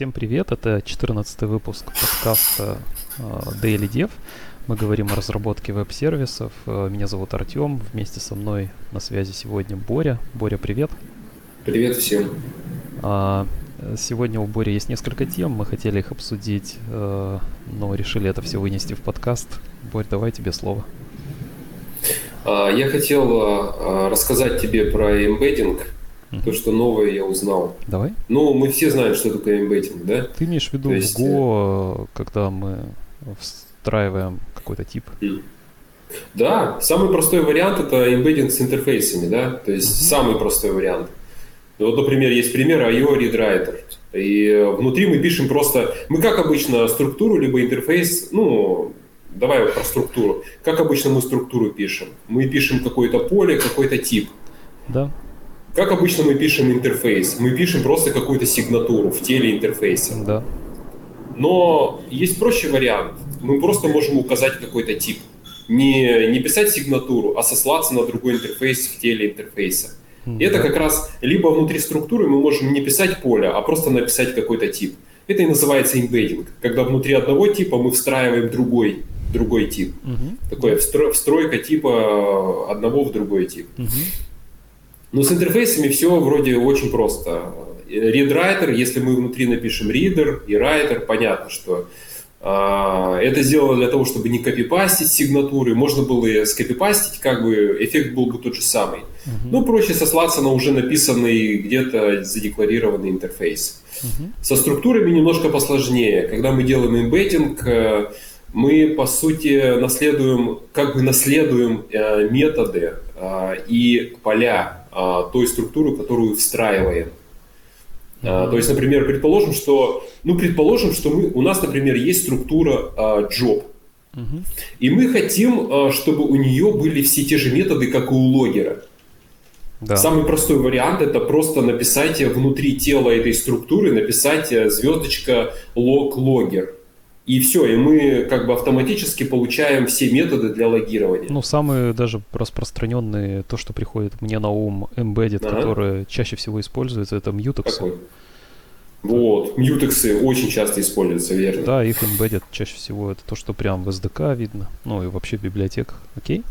Всем привет, это 14 выпуск подкаста э, Daily Dev. Мы говорим о разработке веб-сервисов. Э, меня зовут Артем, вместе со мной на связи сегодня Боря. Боря, привет. Привет всем. А, сегодня у Бори есть несколько тем, мы хотели их обсудить, э, но решили это все вынести в подкаст. Борь, давай тебе слово. А, я хотел рассказать тебе про эмбеддинг Mm-hmm. То, что новое я узнал. Давай. Ну, мы все знаем, что такое эмбеддинг, да? Ты имеешь в виду есть... в Go, э, когда мы встраиваем какой-то тип? Mm. Да, самый простой вариант это эмбеддинг с интерфейсами, да, то есть mm-hmm. самый простой вариант. Вот, например, есть пример IO ReadWriter. И внутри мы пишем просто, мы как обычно структуру либо интерфейс, ну, давай про структуру. Как обычно мы структуру пишем? Мы пишем какое-то поле, какой-то тип. Да. Как обычно мы пишем интерфейс? Мы пишем просто какую-то сигнатуру в теле интерфейса. Да. Но есть проще вариант. Мы просто можем указать какой-то тип. Не, не писать сигнатуру, а сослаться на другой интерфейс в теле интерфейса. Mm-hmm. Это как раз либо внутри структуры мы можем не писать поле, а просто написать какой-то тип. Это и называется embedding, когда внутри одного типа мы встраиваем другой, другой тип. Mm-hmm. Такое встройка типа одного в другой тип. Mm-hmm. Но с интерфейсами все вроде очень просто. Read-writer, если мы внутри напишем reader и writer, понятно, что э, это сделано для того, чтобы не копипастить сигнатуры. Можно было и скопипастить, как бы эффект был бы тот же самый. Uh-huh. Ну, проще сослаться на уже написанный где-то задекларированный интерфейс. Uh-huh. Со структурами немножко посложнее. Когда мы делаем эмбеддинг, мы, по сути, наследуем, как бы наследуем э, методы э, и поля а, той структуры, которую встраиваем. Mm-hmm. То есть, например, предположим, что, ну, предположим, что мы, у нас, например, есть структура а, job, mm-hmm. и мы хотим, а, чтобы у нее были все те же методы, как и у логера. Да. Самый простой вариант это просто написать внутри тела этой структуры, написать э, звездочка log logger. И все, и мы как бы автоматически получаем все методы для логирования. Ну, самые даже распространенные, то, что приходит мне на ум, embedded, ага. которые чаще всего используются, это mutex. Какой? Вот, мьютексы очень часто используются, верно. Да, их embedded чаще всего это то, что прям в SDK видно, ну и вообще в библиотеках, окей?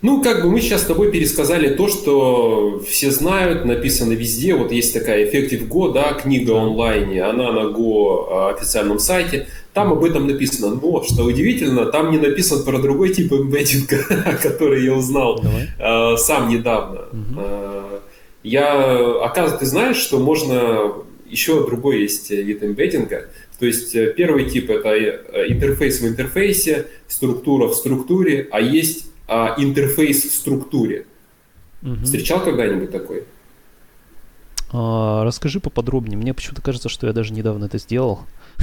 Ну, как бы мы сейчас с тобой пересказали то, что все знают, написано везде. Вот есть такая Effective Go, да, книга онлайне, она на Go а, официальном сайте. Там об этом написано. Но, что удивительно, там не написано про другой тип эмбеддинга, который я узнал э, сам недавно. Угу. Э, я, оказывается, ты знаешь, что можно еще другой есть вид эмбеддинга. То есть э, первый тип это э, интерфейс в интерфейсе, структура в структуре, а есть а, интерфейс в структуре. Угу. Встречал когда-нибудь такой? А, расскажи поподробнее. Мне почему-то кажется, что я даже недавно это сделал.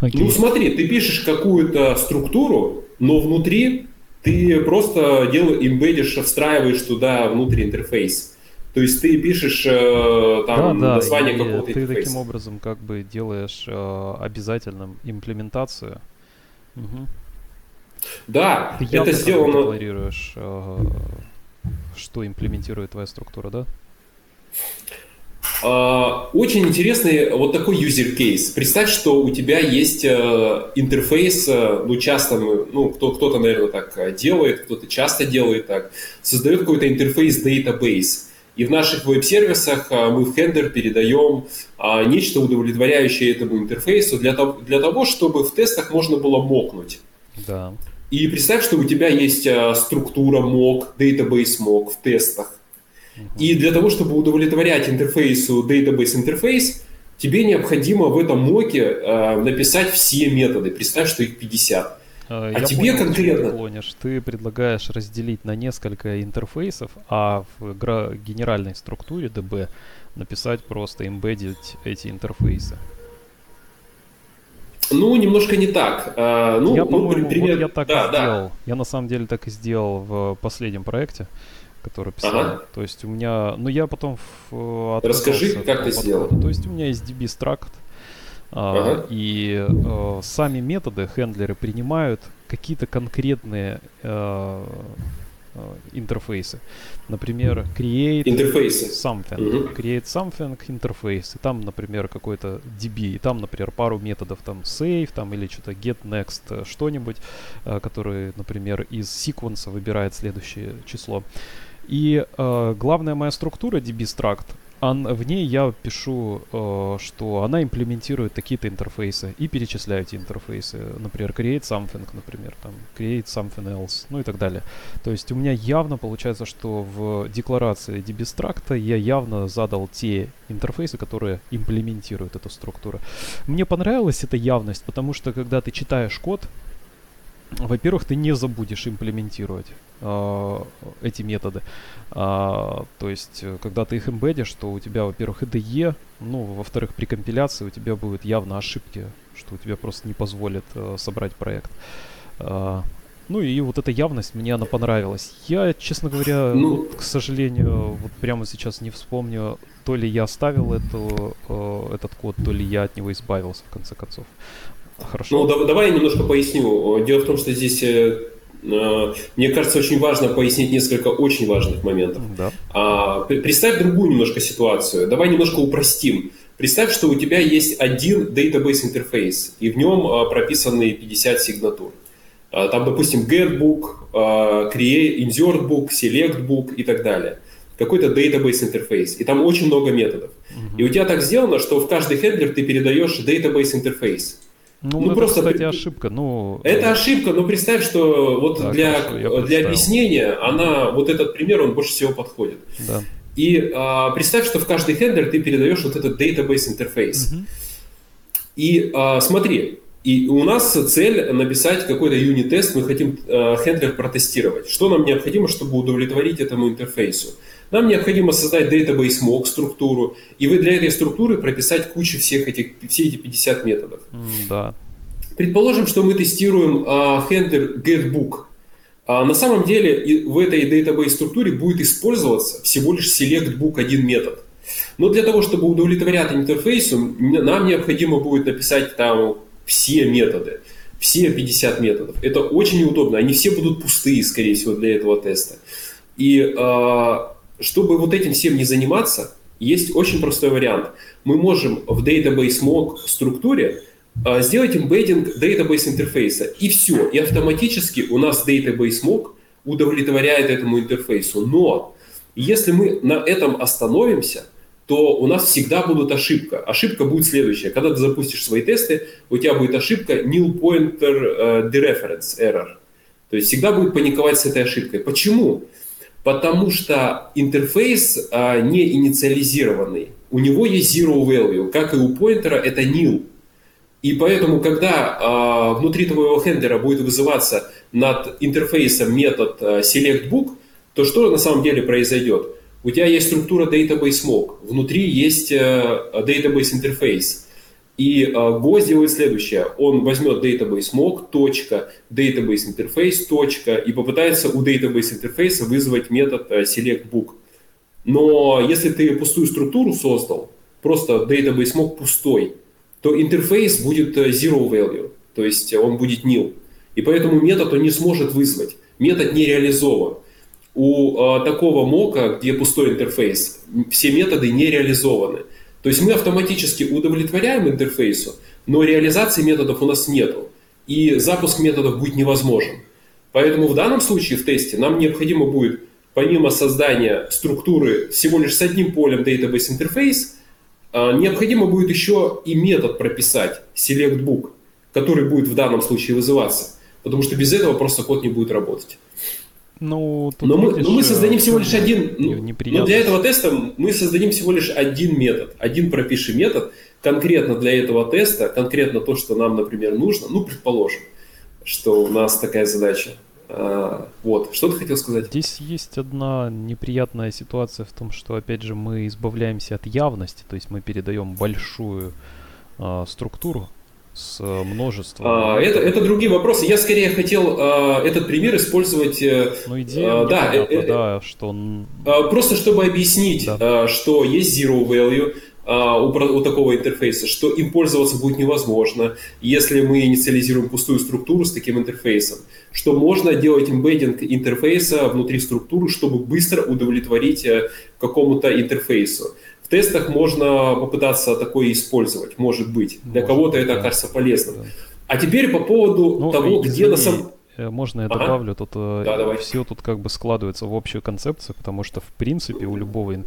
okay. Ну смотри, ты пишешь какую-то структуру, но внутри ты просто делаешь, имбедишь, встраиваешь туда внутрь интерфейс. То есть ты пишешь э, там да, название да, какого-то ты интерфейса. таким образом как бы делаешь э, обязательным имплементацию. Угу. Да, Ты это сделано... декларируешь, э, что имплементирует твоя структура, да? Uh, очень интересный вот такой user case. Представь, что у тебя есть uh, интерфейс, uh, ну часто, ну кто, кто-то, наверное, так делает, кто-то часто делает так, создает какой-то интерфейс database. И в наших веб-сервисах мы в хендер передаем нечто удовлетворяющее этому интерфейсу для того, для того, чтобы в тестах можно было мокнуть. Да. И представь, что у тебя есть а, структура mock, database mock в тестах. И для того, чтобы удовлетворять интерфейсу database интерфейс, тебе необходимо в этом моке э, написать все методы. Представь, что их 50. А Я тебе понял, конкретно... Ты, клонишь. ты предлагаешь разделить на несколько интерфейсов, а в генеральной структуре DB написать просто embedded эти интерфейсы. Ну, немножко не так. А, ну, я, ну, по-моему, пример... вот я так да, и сделал. Да. Я на самом деле так и сделал в последнем проекте, который писал. Ага. То есть у меня... Ну, я потом... В, Расскажи, как ты подхода. сделал. То есть у меня есть DB Struct, а, ага. и а, сами методы, хендлеры, принимают какие-то конкретные а, интерфейсы. Например, create интерфейсы. something, uh-huh. create something интерфейс, и там, например, какой-то DB, и там, например, пару методов, там save, там или что-то get next, что-нибудь, который, например, из секвенса выбирает следующее число. И э, главная моя структура db-struct, в ней я пишу, э, что она имплементирует такие-то интерфейсы и перечисляю эти интерфейсы. Например, create something, например, там, create something else, ну и так далее. То есть у меня явно получается, что в декларации db-struct я явно задал те интерфейсы, которые имплементируют эту структуру. Мне понравилась эта явность, потому что когда ты читаешь код, во-первых, ты не забудешь имплементировать э, эти методы. А, то есть, э, когда ты их эмбедишь, то у тебя, во-первых, IDE, ну, во-вторых, при компиляции у тебя будут явно ошибки, что у тебя просто не позволит э, собрать проект. А, ну и вот эта явность, мне она понравилась. Я, честно говоря, ну, вот, к сожалению, вот прямо сейчас не вспомню, то ли я оставил эту, э, этот код, то ли я от него избавился, в конце концов. Хорошо. Ну, да, давай я немножко поясню. Дело в том, что здесь э, э, мне кажется, очень важно пояснить несколько очень важных моментов. Да. А, представь другую немножко ситуацию. Давай немножко упростим. Представь, что у тебя есть один database интерфейс, и в нем а, прописаны 50 сигнатур. А, там, допустим, getbook, create, insertbook, selectbook и так далее. Какой-то database интерфейс. И там очень много методов. Угу. И у тебя так сделано, что в каждый хендлер ты передаешь database интерфейс. Ну, ну это, просто, кстати, ошибка. Ну, это ошибка, но представь, что вот да, для, хорошо, для объяснения она, вот этот пример, он больше всего подходит. Да. И а, представь, что в каждый хендлер ты передаешь вот этот database интерфейс. Угу. И а, смотри, и у нас цель написать какой-то юнит-тест, мы хотим э, хендлер протестировать. Что нам необходимо, чтобы удовлетворить этому интерфейсу? Нам необходимо создать database mock структуру, и вы для этой структуры прописать кучу всех этих, все эти 50 методов. Да. Предположим, что мы тестируем э, хендлер getbook. А на самом деле в этой database структуре будет использоваться всего лишь selectbook один метод. Но для того, чтобы удовлетворять интерфейсу, нам необходимо будет написать там все методы, все 50 методов. Это очень неудобно, они все будут пустые, скорее всего, для этого теста. И э, чтобы вот этим всем не заниматься, есть очень простой вариант. Мы можем в Database Mock структуре э, сделать embedding Database интерфейса, и все. И автоматически у нас Database Mock удовлетворяет этому интерфейсу. Но если мы на этом остановимся – то у нас всегда будет ошибка. Ошибка будет следующая. Когда ты запустишь свои тесты, у тебя будет ошибка nil pointer dereference error. То есть всегда будет паниковать с этой ошибкой. Почему? Потому что интерфейс а, не инициализированный. У него есть zero value, как и у поинтера это nil. И поэтому, когда а, внутри твоего хендлера будет вызываться над интерфейсом метод а, selectBook, то что на самом деле произойдет? у тебя есть структура database mock, внутри есть э, database интерфейс. И э, Go сделает следующее. Он возьмет database mock, точка, database интерфейс, точка, и попытается у database интерфейса вызвать метод э, select book. Но если ты пустую структуру создал, просто database mock пустой, то интерфейс будет zero value, то есть он будет nil. И поэтому метод он не сможет вызвать. Метод не реализован у э, такого мока, где пустой интерфейс, все методы не реализованы. То есть мы автоматически удовлетворяем интерфейсу, но реализации методов у нас нету. И запуск методов будет невозможен. Поэтому в данном случае в тесте нам необходимо будет, помимо создания структуры всего лишь с одним полем Database Interface, э, необходимо будет еще и метод прописать, SelectBook, который будет в данном случае вызываться. Потому что без этого просто код не будет работать. Ну, но, мы, но мы создадим всего лишь один. Ну, но для этого теста мы создадим всего лишь один метод. Один пропиши метод конкретно для этого теста, конкретно то, что нам, например, нужно. Ну, предположим, что у нас такая задача. А, вот, что ты хотел сказать? Здесь есть одна неприятная ситуация в том, что, опять же, мы избавляемся от явности, то есть мы передаем большую а, структуру с э, множеством. А, это, это другие вопросы. Я скорее хотел а, этот пример использовать. Э, ну, идея, а, да, э, да, что он... А, просто чтобы объяснить, да. а, что есть zero value, а, у, у такого интерфейса, что им пользоваться будет невозможно, если мы инициализируем пустую структуру с таким интерфейсом, что можно делать имбеддинг интерфейса внутри структуры, чтобы быстро удовлетворить э, какому-то интерфейсу. В тестах можно попытаться такое использовать, может быть. Для кого-то это окажется полезным. Да. А теперь по поводу ну, того, извини, где на самом... Э, можно я ага. добавлю? Тут э, да, все тут как бы складывается в общую концепцию, потому что в принципе у любого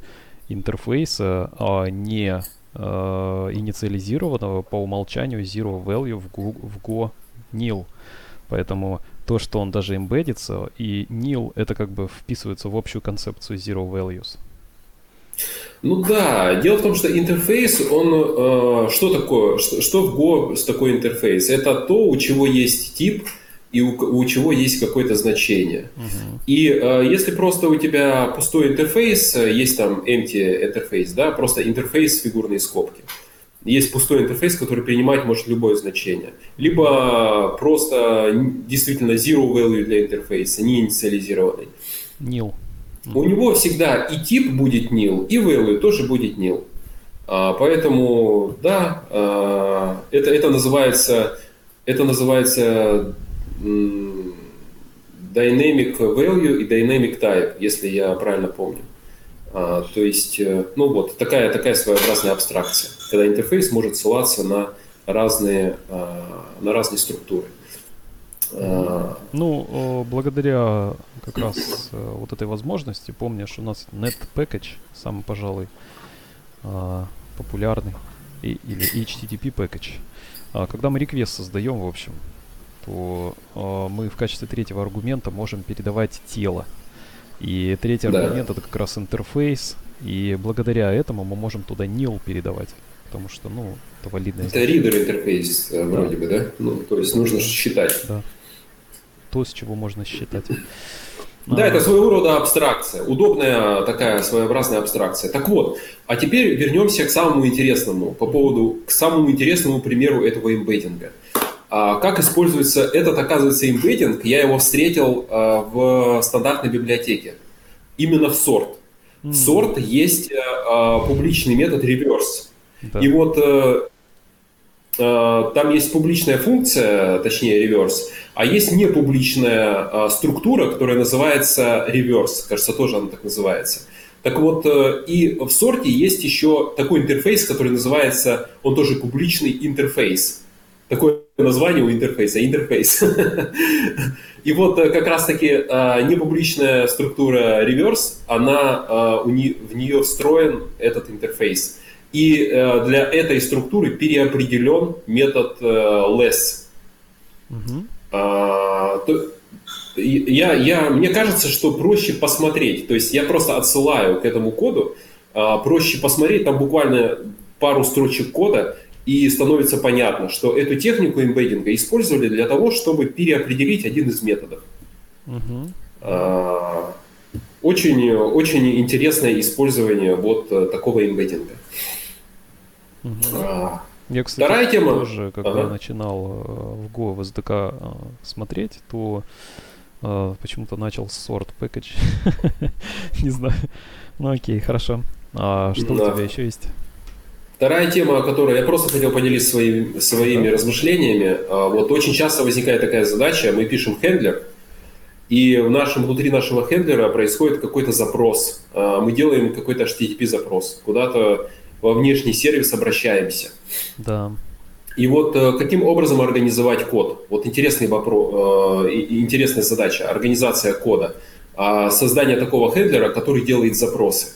интерфейса а, не а, инициализированного по умолчанию zero value в Go, в Go nil. Поэтому то, что он даже имбедится, и nil это как бы вписывается в общую концепцию zero values. Ну да, дело в том, что интерфейс, он э, что такое, что, что в Go с такой интерфейс? Это то, у чего есть тип, и у, у чего есть какое-то значение. Uh-huh. И э, если просто у тебя пустой интерфейс, э, есть там empty интерфейс, да, просто интерфейс фигурные скобки. Есть пустой интерфейс, который принимать может любое значение. Либо просто действительно zero value для интерфейса, не инициализированный. Nil. У него всегда и тип будет nil, и value тоже будет nil. А, поэтому, да, а, это, это называется, это называется dynamic value и dynamic type, если я правильно помню. А, то есть, э, ну вот, такая, такая своеобразная абстракция, когда интерфейс может ссылаться на разные, на разные структуры. А, ну, благодаря как раз э, вот этой возможности, помнишь, у нас net package, самый, пожалуй, а, популярный, или HTTP package. Когда мы request создаем, в общем, то э, мы в качестве третьего аргумента можем передавать тело. И третий да. аргумент это как раз интерфейс, и благодаря этому мы можем туда nil передавать. Потому что, ну, это валидное. Это ридер интерфейс да. вроде бы, да? Ну, то есть нужно считать. Да. То, с чего можно считать. Да, это своего рода абстракция, удобная такая своеобразная абстракция. Так вот, а теперь вернемся к самому интересному, по поводу, к самому интересному примеру этого имбейдинга. А как используется этот, оказывается, имбеддинг? Я его встретил а, в стандартной библиотеке. Именно в сорт. В сорт есть а, публичный метод reverse. Да. И вот э, там есть публичная функция, точнее reverse, а есть непубличная структура, которая называется reverse. Кажется, тоже она так называется. Так вот, э, и в сорте есть еще такой интерфейс, который называется, он тоже публичный интерфейс такое название у интерфейса, интерфейс. И вот э, как раз-таки э, непубличная структура reverse, она, в нее встроен этот интерфейс. И для этой структуры переопределен метод less. Я, я, мне кажется, что проще посмотреть. То есть я просто отсылаю к этому коду. Проще посмотреть, там буквально пару строчек кода, и становится понятно, что эту технику имбеддинга использовали для того, чтобы переопределить один из методов. Угу. Очень, очень интересное использование вот э, такого имбеддинга. Угу. Я, кстати, Вторая тема. тоже, когда ага. начинал э, в Go в SDK э, смотреть, то почему-то начал с sort package. Не знаю. Ну окей, хорошо. А что да. у тебя еще есть? Вторая тема, о которой я просто хотел поделиться своими, своими размышлениями. А, вот очень часто возникает такая задача, мы пишем хендлер, и в нашем, внутри нашего хендлера происходит какой-то запрос. А, мы делаем какой-то HTTP запрос, куда-то во внешний сервис обращаемся. Да. И вот э, каким образом организовать код? Вот интересный вопрос, э, интересная задача, организация кода. А, создание такого хендлера, который делает запросы.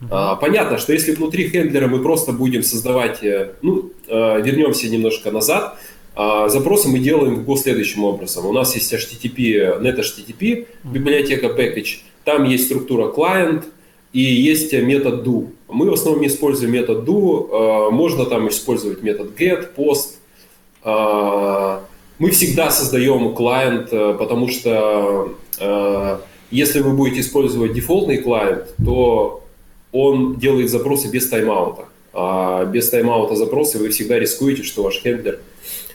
Uh-huh. Понятно, что если внутри хендлера мы просто будем создавать, э, ну, вернемся немножко назад, а, запросы мы делаем в следующим образом. У нас есть HTTP, NetHTTP, библиотека package, там есть структура client и есть метод do. Мы в основном используем метод do, э, можно там использовать метод get, post. Мы всегда создаем клиент, потому что если вы будете использовать дефолтный клиент, то он делает запросы без тайм-аута. А без тайм-аута запросы вы всегда рискуете, что ваш хендлер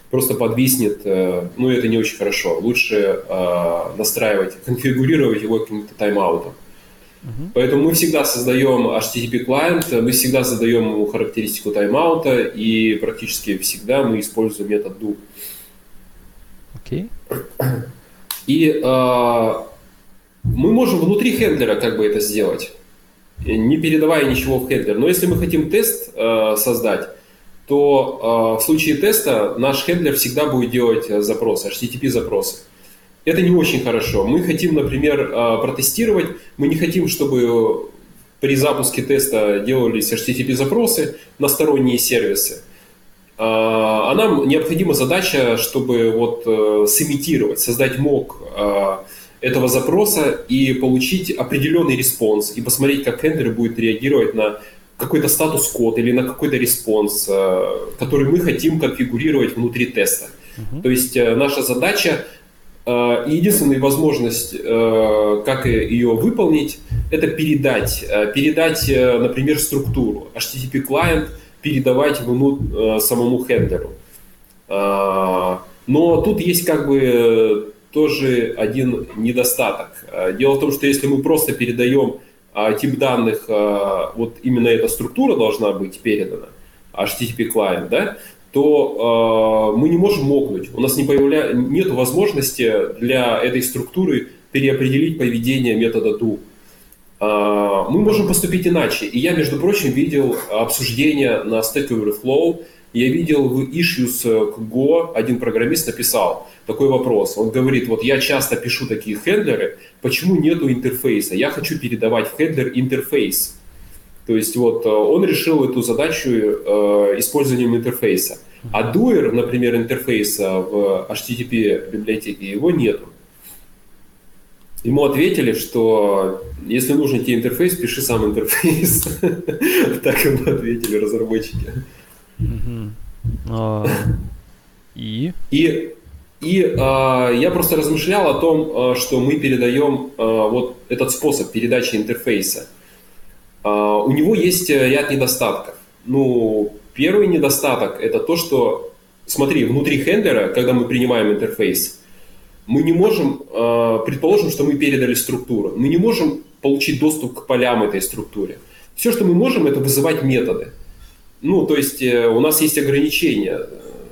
просто подвиснет. Э, ну, это не очень хорошо. Лучше э, настраивать, конфигурировать его каким-то тайм-аутом. Uh-huh. Поэтому мы всегда создаем HTTP клиент, мы всегда задаем ему характеристику тайм-аута, и практически всегда мы используем метод do. Окей. Okay. И э, мы можем внутри хендлера как бы это сделать, не передавая ничего в хендлер. Но если мы хотим тест э, создать, то э, в случае теста наш хендлер всегда будет делать запросы, HTTP запросы. Это не очень хорошо. Мы хотим, например, э, протестировать, мы не хотим, чтобы при запуске теста делались HTTP запросы на сторонние сервисы. А нам необходима задача, чтобы вот э, сымитировать, создать мок э, этого запроса и получить определенный response и посмотреть, как handler будет реагировать на какой-то статус-код или на какой-то response, э, который мы хотим конфигурировать внутри теста. Uh-huh. То есть наша задача и единственная возможность, как ее выполнить, это передать, передать, например, структуру HTTP клиент – передавать э, самому handler у. Но тут есть как бы тоже один недостаток. Дело в том, что если мы просто передаем тип данных, вот именно эта структура должна быть передана, HTTP клиент, да, то мы не можем мокнуть. У нас не появля... нет возможности для этой структуры переопределить поведение метода do. А, мы можем поступить иначе. И я, между прочим, видел обсуждение на Stack Overflow, я видел в issues к Go, один программист написал такой вопрос. Он говорит, вот я часто пишу такие хендлеры, почему нету интерфейса? Я хочу передавать хендлер интерфейс. То есть вот э, он решил эту задачу э, использованием интерфейса. А doer, например, интерфейса в HTTP библиотеке, его нету. Ему ответили, что если нужен тебе интерфейс, пиши сам интерфейс. Так ему ответили разработчики. А, и? И и а, я просто размышлял о том, а, что мы передаем вот этот способ передачи интерфейса. У него есть ряд недостатков. Ну, первый недостаток это то, что, смотри, внутри хендлера, когда мы принимаем интерфейс, мы не можем, э, предположим, что мы передали структуру, мы не можем получить доступ к полям этой структуре. Все, что мы можем, это вызывать методы. Ну, то есть э, у нас есть ограничения.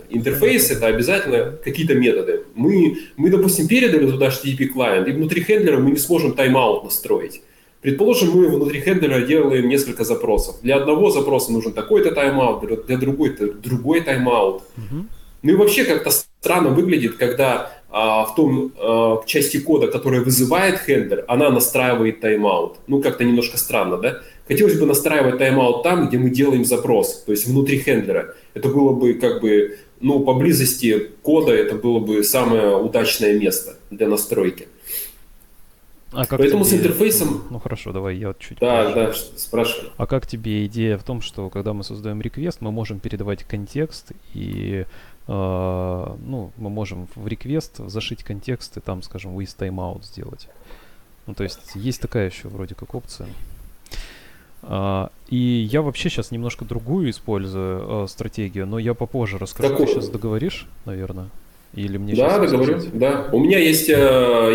Интерфейс — это обязательно какие-то методы. Мы, мы, допустим, передали туда HTTP клиент, и внутри handler а мы не сможем тайм-аут настроить. Предположим, мы внутри handler а делаем несколько запросов. Для одного запроса нужен такой-то тайм-аут, для другой-то другой тайм-аут. Угу. Ну и вообще как-то странно выглядит, когда а, в том а, части кода, которая вызывает handler, она настраивает тайм-аут. Ну, как-то немножко странно, да? Хотелось бы настраивать тайм-аут там, где мы делаем запрос, то есть внутри хендлера. Это было бы как бы, ну, поблизости кода это было бы самое удачное место для настройки. А как Поэтому тебе... с интерфейсом... Ну хорошо, давай я чуть Да, позже. да, спрашивай. А как тебе идея в том, что когда мы создаем реквест, мы можем передавать контекст и Uh, ну, мы можем в реквест зашить контекст и там, скажем, with timeout сделать. Ну, то есть есть такая еще вроде как опция. Uh, и я вообще сейчас немножко другую использую uh, стратегию, но я попозже расскажу. Какую? Ты сейчас договоришь, наверное? Или мне да, договорю, да. У меня есть, э,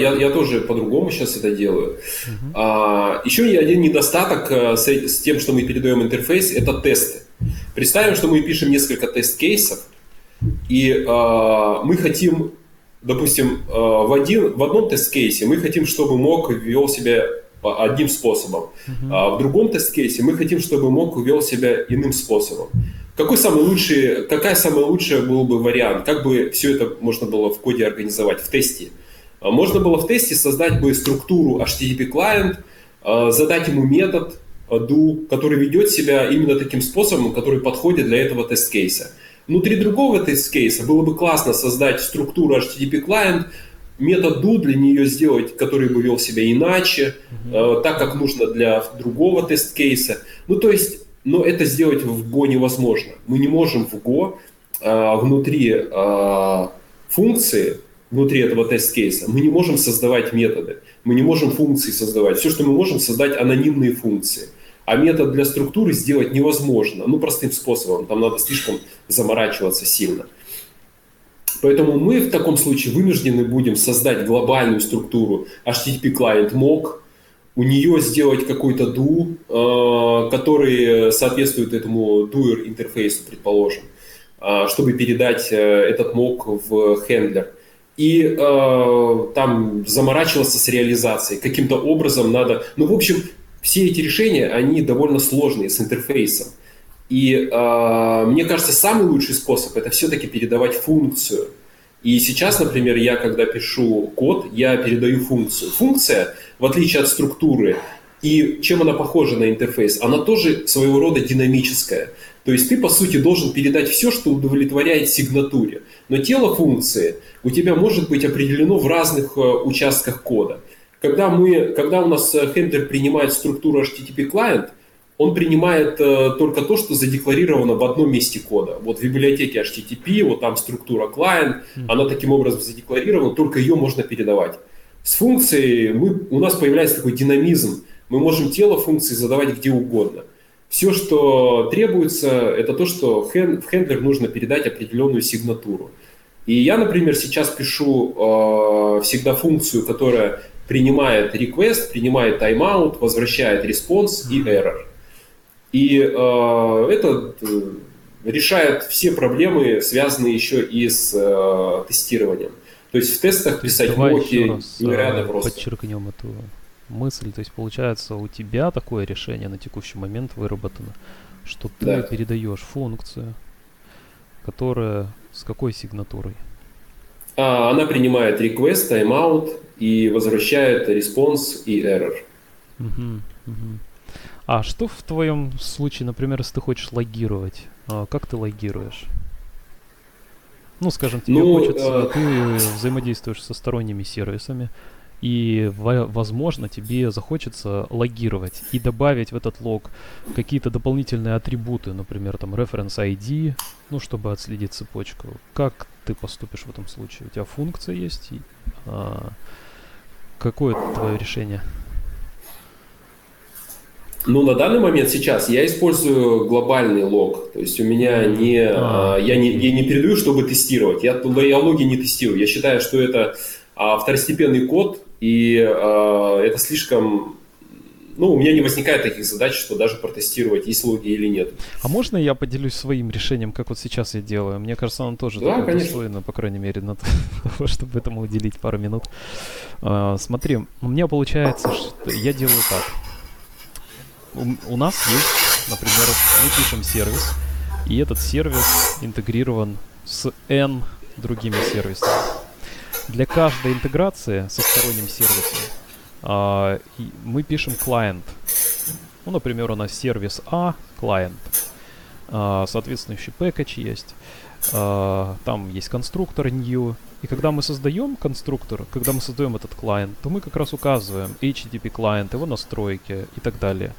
я, я тоже по-другому сейчас это делаю. Uh-huh. А, еще один недостаток э, с, с тем, что мы передаем интерфейс, это тесты. Представим, что мы пишем несколько тест-кейсов, и э, мы хотим, допустим, э, в, один, в одном тест-кейсе мы хотим, чтобы мог вел себя одним способом. Uh-huh. А в другом тест-кейсе мы хотим, чтобы мог вел себя иным способом. Какой самый лучший, какая самая лучшая был бы вариант? Как бы все это можно было в коде организовать, в тесте? А можно было в тесте создать бы структуру HTTP клиент, а, задать ему метод do, который ведет себя именно таким способом, который подходит для этого тест-кейса. Внутри другого тест-кейса было бы классно создать структуру HTTP client, метод do для нее сделать, который бы вел себя иначе, mm-hmm. так как нужно для другого тест-кейса. Ну, то есть, но это сделать в Go невозможно. Мы не можем в Go э, внутри э, функции, внутри этого тест-кейса, мы не можем создавать методы, мы не можем функции создавать. Все, что мы можем, создать анонимные функции. А метод для структуры сделать невозможно, ну, простым способом. Там надо слишком заморачиваться сильно. Поэтому мы в таком случае вынуждены будем создать глобальную структуру HTTP Client MOC, у нее сделать какой-то ду, э, который соответствует этому doer интерфейсу, предположим, э, чтобы передать э, этот мок в хендлер. И там заморачиваться с реализацией. Каким-то образом надо... Ну, в общем, все эти решения, они довольно сложные с интерфейсом. И мне кажется, самый лучший способ это все-таки передавать функцию. И сейчас, например, я когда пишу код, я передаю функцию. Функция, в отличие от структуры, и чем она похожа на интерфейс, она тоже своего рода динамическая. То есть ты, по сути, должен передать все, что удовлетворяет сигнатуре. Но тело функции у тебя может быть определено в разных э, участках кода. Когда, мы, когда у нас хендлер принимает структуру HTTP клиент, он принимает э, только то, что задекларировано в одном месте кода. Вот в библиотеке HTTP, вот там структура client, mm-hmm. она таким образом задекларирована, только ее можно передавать. С функцией мы, у нас появляется такой динамизм. Мы можем тело функции задавать где угодно. Все, что требуется, это то, что в хендлер нужно передать определенную сигнатуру. И я, например, сейчас пишу э, всегда функцию, которая принимает request, принимает timeout, возвращает response и error. И э, это э, решает все проблемы, связанные еще и с э, тестированием. То есть в тестах писать блоки нереально просто. Подчеркнем эту мысль. То есть получается у тебя такое решение на текущий момент выработано, что ты да. передаешь функцию, которая с какой сигнатурой? А, она принимает request, timeout и возвращает response и error. Угу, угу. А что в твоем случае, например, если ты хочешь логировать? А, как ты логируешь? Ну, скажем, тебе ну, хочется, э... ты взаимодействуешь со сторонними сервисами, и, возможно, тебе захочется логировать и добавить в этот лог какие-то дополнительные атрибуты, например, там reference ID, ну, чтобы отследить цепочку. Как ты поступишь в этом случае? У тебя функция есть? И, а, какое твое решение? Ну, на данный момент сейчас я использую глобальный лог. То есть у меня не... А. а. Я, не я не передаю, чтобы тестировать. Я, я логи не тестирую. Я считаю, что это а, второстепенный код, и а, это слишком... Ну, у меня не возникает таких задач, что даже протестировать, есть логи или нет. А можно я поделюсь своим решением, как вот сейчас я делаю? Мне кажется, оно тоже да, достойно, по крайней мере, на то, чтобы этому уделить пару минут. А, смотри, у меня получается, что я делаю так у, у нас есть, например, мы пишем сервис, и этот сервис интегрирован с N другими сервисами. Для каждой интеграции со сторонним сервисом а, мы пишем клиент. Ну, например, у нас сервис А, клиент. А, соответствующий package есть. А, там есть конструктор new, и когда мы создаем конструктор, когда мы создаем этот клиент, то мы как раз указываем HTTP клиент, его настройки и так далее.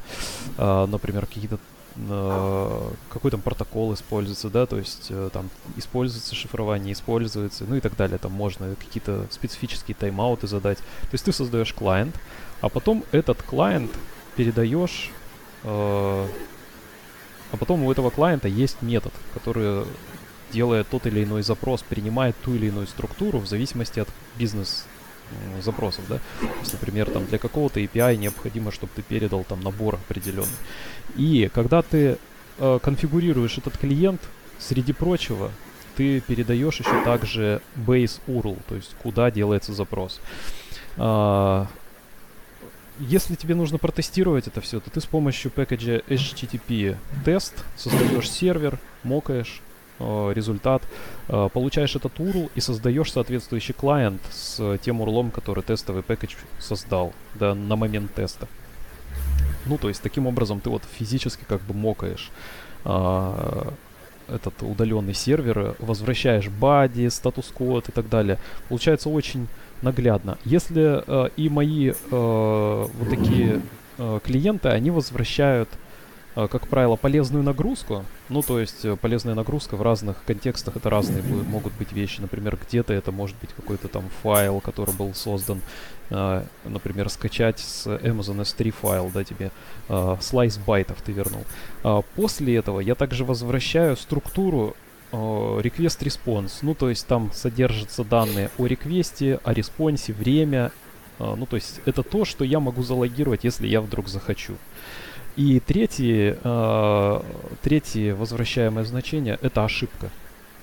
Uh, например, какие-то uh, какой там протокол используется, да, то есть uh, там используется шифрование, используется, ну и так далее. Там можно какие-то специфические тайм-ауты задать. То есть ты создаешь клиент, а потом этот клиент передаешь а потом у этого клиента есть метод, который делая тот или иной запрос, принимает ту или иную структуру в зависимости от бизнес запросов, да. То есть, например, там для какого-то API необходимо, чтобы ты передал там набор определенный. И когда ты э, конфигурируешь этот клиент, среди прочего, ты передаешь еще также base URL, то есть куда делается запрос. А, если тебе нужно протестировать это все, то ты с помощью пэкэджа HTTP тест создаешь сервер, мокаешь, Э, результат, э, получаешь этот URL и создаешь соответствующий клиент с тем URL, который тестовый пакет создал да, на момент теста. Ну, то есть таким образом ты вот физически как бы мокаешь а, этот удаленный сервер, возвращаешь бади, статус-код и так далее. Получается очень наглядно. Если э, и мои э, вот такие э, клиенты, они возвращают Э, как правило, полезную нагрузку. Ну, то есть э, полезная нагрузка в разных контекстах это разные могут быть вещи. Например, где-то это может быть какой-то там файл, который был создан, э, например, скачать с Amazon S3 файл, да, тебе слайс байтов ты вернул. А после этого я также возвращаю структуру request response. Ну, то есть там содержатся данные о реквесте, о респонсе, время ну, то есть это то, что я могу залогировать, если я вдруг захочу. И третье, э, третье возвращаемое значение — это ошибка.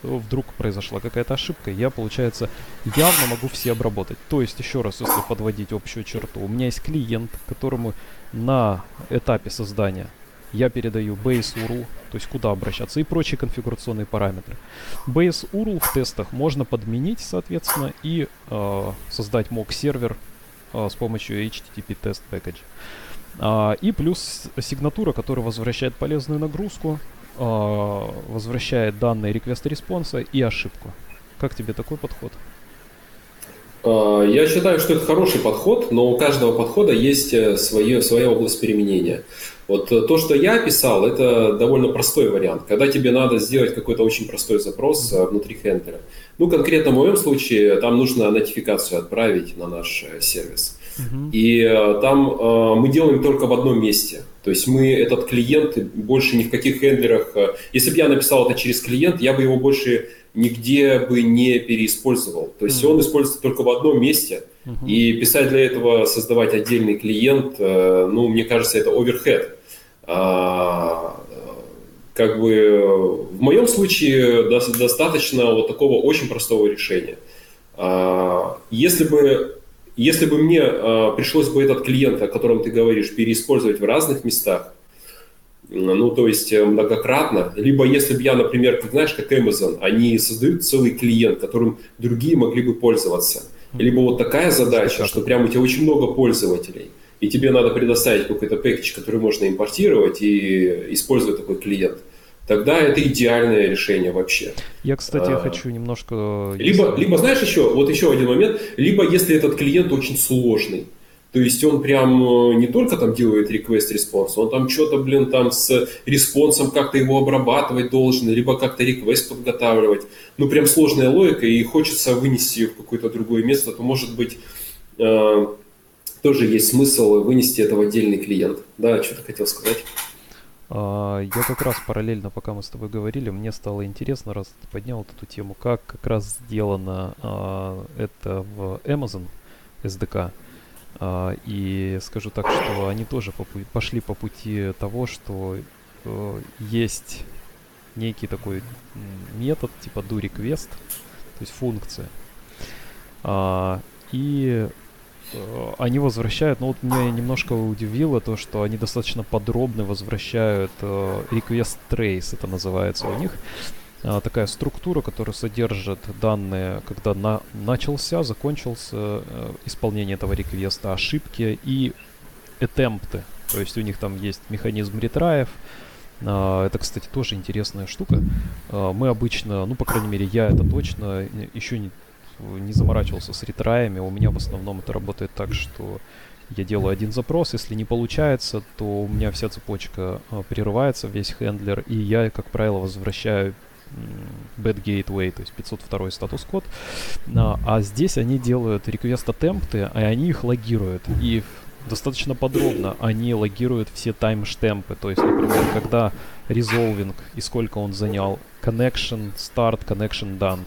Вдруг произошла какая-то ошибка, я, получается, явно могу все обработать. То есть, еще раз, если подводить общую черту, у меня есть клиент, которому на этапе создания я передаю base URL, то есть куда обращаться, и прочие конфигурационные параметры. Base URL в тестах можно подменить, соответственно, и э, создать mock сервер э, с помощью HTTP Test Package. А, и плюс сигнатура, которая возвращает полезную нагрузку, а, возвращает данные request а response а и ошибку. Как тебе такой подход? А, я считаю, что это хороший подход, но у каждого подхода есть э, свое, своя область применения. Вот э, то, что я описал, это довольно простой вариант, когда тебе надо сделать какой-то очень простой запрос э, внутри хендлера. Ну, конкретно в моем случае, там нужно нотификацию отправить на наш сервис. И э, там э, мы делаем только в одном месте. То есть мы этот клиент больше ни в каких хендлерах... Э, если бы я написал это через клиент, я бы его больше нигде бы не переиспользовал. То есть mm-hmm. он используется только в одном месте. Mm-hmm. И писать для этого, создавать отдельный клиент, ну, мне кажется, это оверхед. А, как бы в моем случае достаточно вот такого очень простого решения. А, если бы если бы мне э, пришлось бы этот клиент, о котором ты говоришь, переиспользовать в разных местах, ну, то есть э, многократно, либо если бы я, например, как знаешь, как Amazon, они создают целый клиент, которым другие могли бы пользоваться. Либо вот такая задача, что прям у тебя очень много пользователей, и тебе надо предоставить какой-то пакет, который можно импортировать и использовать такой клиент – тогда это идеальное решение вообще. Я, кстати, а, хочу немножко... Либо, либо, знаешь, еще, вот еще один момент, либо если этот клиент очень сложный, то есть он прям э, не только там делает request response, он там что-то, блин, там с response ом как-то его обрабатывать должен, либо как-то request подготавливать. Ну, прям сложная логика, и хочется вынести ее в какое-то другое место, то, может быть, э, тоже есть смысл вынести это в отдельный клиент. Да, что ты хотел сказать? А, я как раз параллельно, пока мы с тобой говорили, мне стало интересно, раз ты поднял вот эту тему, как как раз сделано а, это в Amazon SDK. А, и скажу так, что они тоже по, пошли по пути того, что э, есть некий такой метод типа do request, то есть функция. И Э, они возвращают, ну вот меня немножко удивило то, что они достаточно подробно возвращают э, request trace, это называется у них. Э, такая структура, которая содержит данные, когда на, начался, закончился э, исполнение этого реквеста, ошибки и attempты. То есть у них там есть механизм ретраев, Uh, это, кстати, тоже интересная штука. Uh, мы обычно, ну, по крайней мере, я это точно еще не не заморачивался с ретраями. У меня в основном это работает так, что я делаю один запрос, если не получается, то у меня вся цепочка э, прерывается, весь хендлер, и я, как правило, возвращаю bad gateway, то есть 502 статус-код. А, а здесь они делают request attempts, и они их логируют. И достаточно подробно они логируют все таймштемпы. То есть, например, когда resolving и сколько он занял, connection start, connection done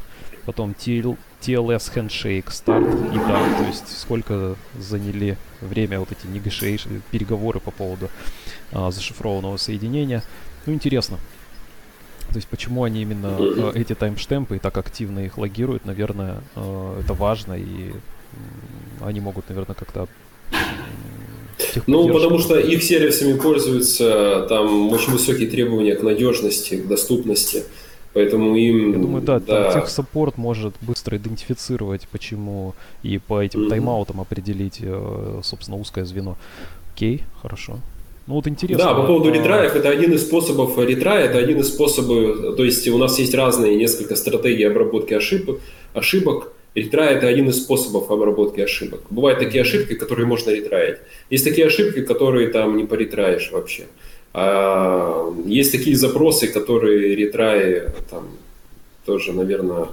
потом TL, TLS Handshake, старт и да, то есть сколько заняли время вот эти negotiation, переговоры по поводу а, зашифрованного соединения. Ну, интересно. То есть почему они именно а, эти таймштемпы и так активно их логируют, наверное, а, это важно, и они могут, наверное, как-то ну, потому что их сервисами пользуются, там очень высокие требования к надежности, к доступности. Поэтому им... Я думаю, да, да. тех саппорт может быстро идентифицировать, почему, и по этим mm-hmm. тайм-аутам определить, э, собственно, узкое звено. Окей, хорошо. Ну вот интересно. Да, по поводу ретраев, это один из способов ретрая, это один из способов, то есть у нас есть разные несколько стратегий обработки ошибок, ошибок. Ретрай – это один из способов обработки ошибок. Бывают такие ошибки, которые можно ретраить. Есть такие ошибки, которые там не поретраешь вообще. А, есть такие запросы, которые ретраи там тоже, наверное,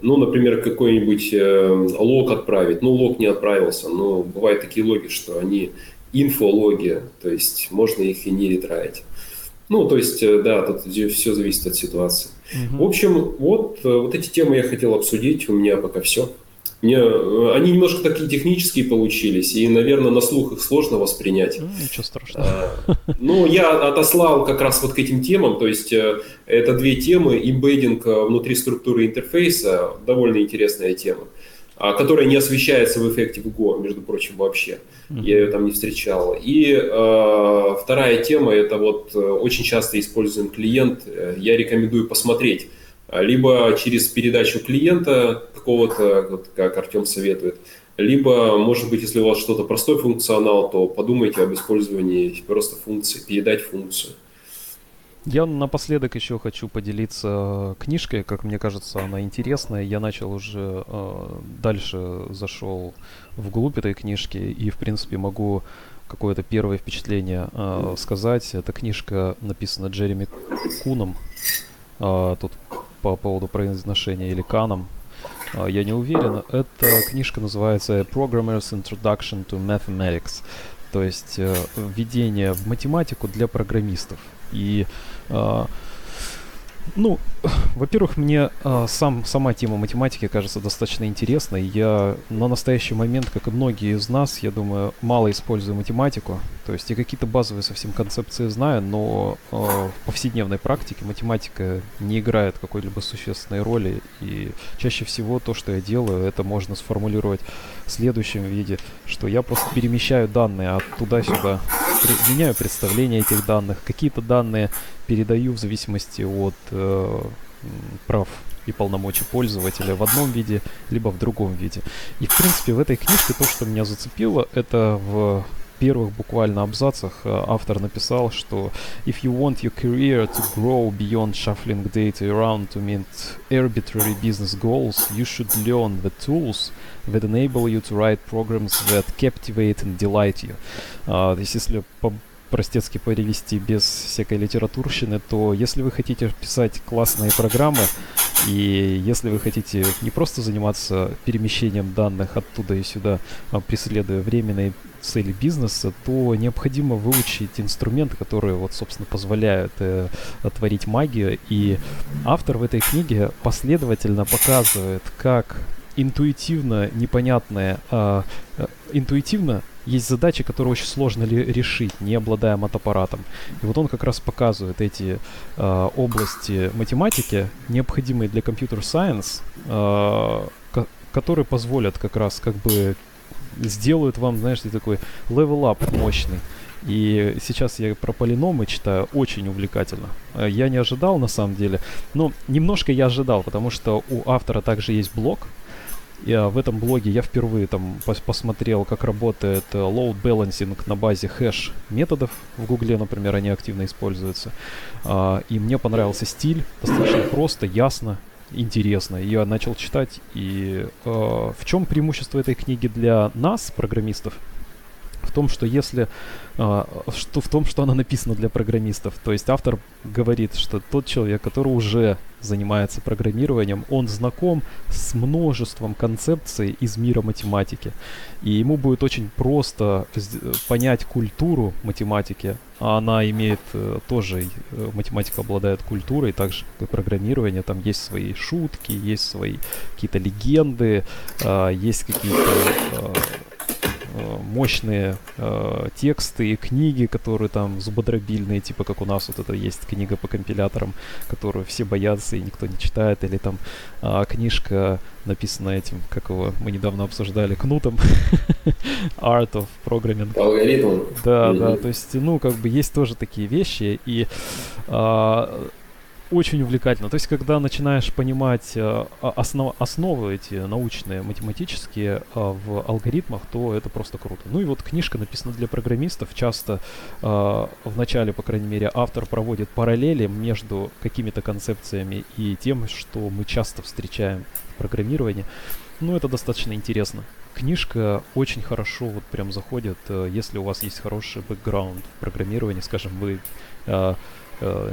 ну, например, какой-нибудь э, лог отправить. Ну, лог не отправился, но бывают такие логи, что они инфологи, то есть можно их и не ретраить. Ну, то есть, э, да, тут все зависит от ситуации. Угу. В общем, вот, э, вот эти темы я хотел обсудить. У меня пока все. Мне, э, они немножко такие технические получились, и, наверное, на слух их сложно воспринять. Ну, ничего страшного. А, ну, я отослал как раз вот к этим темам, то есть э, это две темы, имбейдинг э, внутри структуры интерфейса, довольно интересная тема, а, которая не освещается в эффекте в Go, между прочим, вообще. Я ее там не встречал. И э, вторая тема, это вот очень часто используем клиент, я рекомендую посмотреть либо через передачу клиента какого-то, вот как Артем советует, либо, может быть, если у вас что-то простой функционал, то подумайте об использовании просто функции, передать функцию. Я напоследок еще хочу поделиться книжкой, как мне кажется, она интересная. Я начал уже э, дальше зашел вглубь этой книжки и, в принципе, могу какое-то первое впечатление э, сказать. Эта книжка написана Джереми Куном. Э, тут по поводу произношения или Каном. Uh, я не уверен. Эта книжка называется Programmer's Introduction to Mathematics, то есть uh, введение в математику для программистов. И uh, ну, во-первых, мне э, сам, сама тема математики кажется достаточно интересной. Я на настоящий момент, как и многие из нас, я думаю, мало использую математику. То есть я какие-то базовые совсем концепции знаю, но э, в повседневной практике математика не играет какой-либо существенной роли. И чаще всего то, что я делаю, это можно сформулировать в следующем виде, что я просто перемещаю данные от туда-сюда, меняю представление этих данных. Какие-то данные передаю в зависимости от э, прав и полномочий пользователя в одном виде, либо в другом виде. И, в принципе, в этой книжке то, что меня зацепило, это в первых буквально абзацах э, автор написал, что if you want your career to grow beyond shuffling data around to meet arbitrary business goals, you should learn the tools that enable you to write programs that captivate and delight you. Uh, то есть если простецки перевести без всякой литературщины, то если вы хотите писать классные программы, и если вы хотите не просто заниматься перемещением данных оттуда и сюда, а преследуя временные цели бизнеса, то необходимо выучить инструменты, которые вот, собственно, позволяют э, творить магию. И автор в этой книге последовательно показывает, как интуитивно непонятное, а, а, интуитивно есть задачи, которые очень сложно ли решить, не обладая матаппаратом. И вот он как раз показывает эти э, области математики, необходимые для компьютер сайенс, э, которые позволят как раз как бы сделают вам, знаешь, такой level up мощный. И сейчас я про полиномы читаю очень увлекательно. Э, я не ожидал на самом деле, но немножко я ожидал, потому что у автора также есть блог, я в этом блоге я впервые там пос посмотрел, как работает э, load balancing на базе хэш методов. В Гугле, например, они активно используются. А, и мне понравился стиль, достаточно просто, ясно, интересно. Я начал читать. И а, в чем преимущество этой книги для нас, программистов? Том, что если а, что в том, что она написана для программистов. То есть автор говорит, что тот человек, который уже занимается программированием, он знаком с множеством концепций из мира математики. И ему будет очень просто понять культуру математики, а она имеет э, тоже, э, математика обладает культурой, так же как и программирование, там есть свои шутки, есть свои какие-то легенды, а, есть какие-то а, Э, мощные э, тексты и книги, которые там зубодробильные, типа как у нас вот это есть книга по компиляторам, которую все боятся и никто не читает, или там э, книжка написана этим, как его мы недавно обсуждали, Кнутом, Art of Programming. Алгоритм. Да, mm-hmm. да, то есть, ну, как бы есть тоже такие вещи, и э, очень увлекательно. То есть, когда начинаешь понимать э, основ, основы эти научные, математические э, в алгоритмах, то это просто круто. Ну и вот книжка написана для программистов. Часто э, в начале, по крайней мере, автор проводит параллели между какими-то концепциями и тем, что мы часто встречаем в программировании. Ну, это достаточно интересно. Книжка очень хорошо вот прям заходит, э, если у вас есть хороший бэкграунд в программировании, скажем, вы э,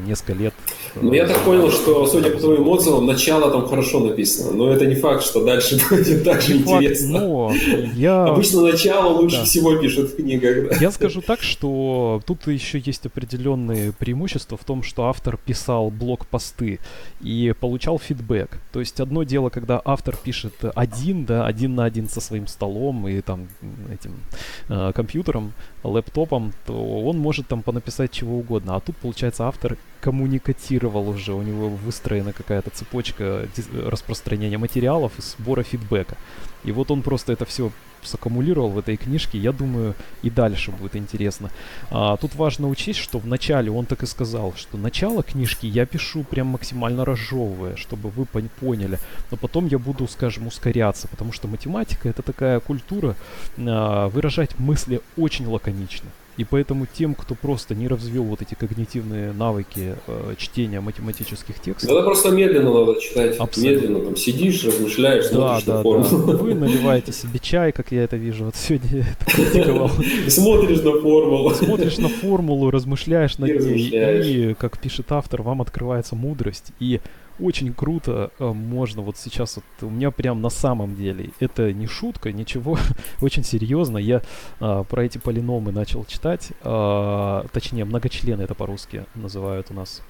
несколько лет. Ну, я так понял, что, судя по твоим отзывам, начало там хорошо написано, но это не факт, что дальше будет так же интересно. Факт, но я... Обычно начало лучше да. всего пишут в книгах. Да? Я скажу так, что тут еще есть определенные преимущества в том, что автор писал блог-посты и получал фидбэк. То есть одно дело, когда автор пишет один, да, один на один со своим столом и там этим э, компьютером, лэптопом, то он может там понаписать чего угодно. А тут, получается, автор коммуникатировал уже, у него выстроена какая-то цепочка распространения материалов и сбора фидбэка. И вот он просто это все саккумулировал в этой книжке, я думаю, и дальше будет интересно. А, тут важно учесть, что в начале он так и сказал, что начало книжки я пишу прям максимально разжевывая, чтобы вы поняли. Но потом я буду, скажем, ускоряться, потому что математика это такая культура а, выражать мысли очень лаконично. И поэтому тем, кто просто не развил вот эти когнитивные навыки э, чтения математических текстов... Это просто медленно надо читать. Абсолютно. Медленно там сидишь, размышляешь, да, смотришь да, на формулу. Да. Вы наливаете себе чай, как я это вижу. Вот сегодня я это практиковал. Смотришь на формулу. Смотришь на формулу, размышляешь над ней. И, как пишет автор, вам открывается мудрость. И очень круто э, можно вот сейчас вот у меня прям на самом деле это не шутка ничего очень серьезно я а, про эти полиномы начал читать а, точнее многочлены это по-русски называют у нас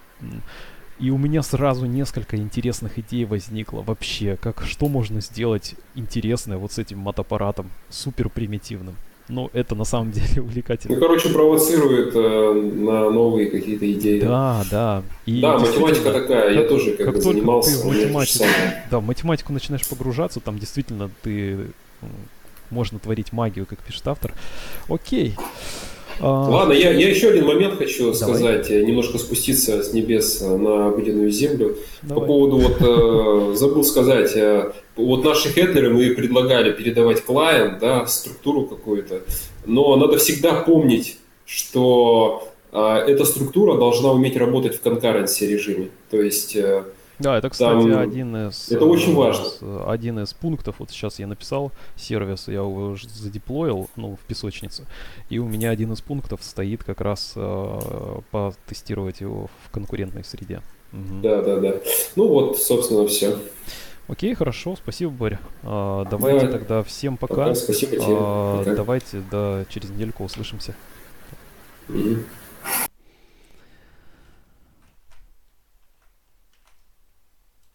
и у меня сразу несколько интересных идей возникло вообще, как что можно сделать интересное вот с этим матаппаратом, супер примитивным. Ну, это на самом деле увлекательно. Ну, короче, провоцирует э, на новые какие-то идеи. Да, да. И да, математика такая, я тоже как, как бы занимался. Ты в математику, да, в математику начинаешь погружаться, там действительно ты можно творить магию, как пишет автор. Окей. А, Ладно, я, я еще один момент хочу Давай. сказать, э, немножко спуститься с небес на обыденную землю. Давай. По поводу, вот, э, забыл сказать, э, вот наши хедлеры мы предлагали передавать клиент, да, структуру какую-то, но надо всегда помнить, что эта структура должна уметь работать в конкуренции режиме. То есть да, это, кстати, Там... один из... Это очень важно. Один из пунктов, вот сейчас я написал сервис, я его уже задеплоил, ну, в песочнице, и у меня один из пунктов стоит как раз э, потестировать его в конкурентной среде. Угу. Да, да, да. Ну вот, собственно, все. Окей, хорошо, спасибо, Боря. А, давайте да. тогда всем пока. пока спасибо тебе. А, пока. Давайте, да, через недельку услышимся. Угу.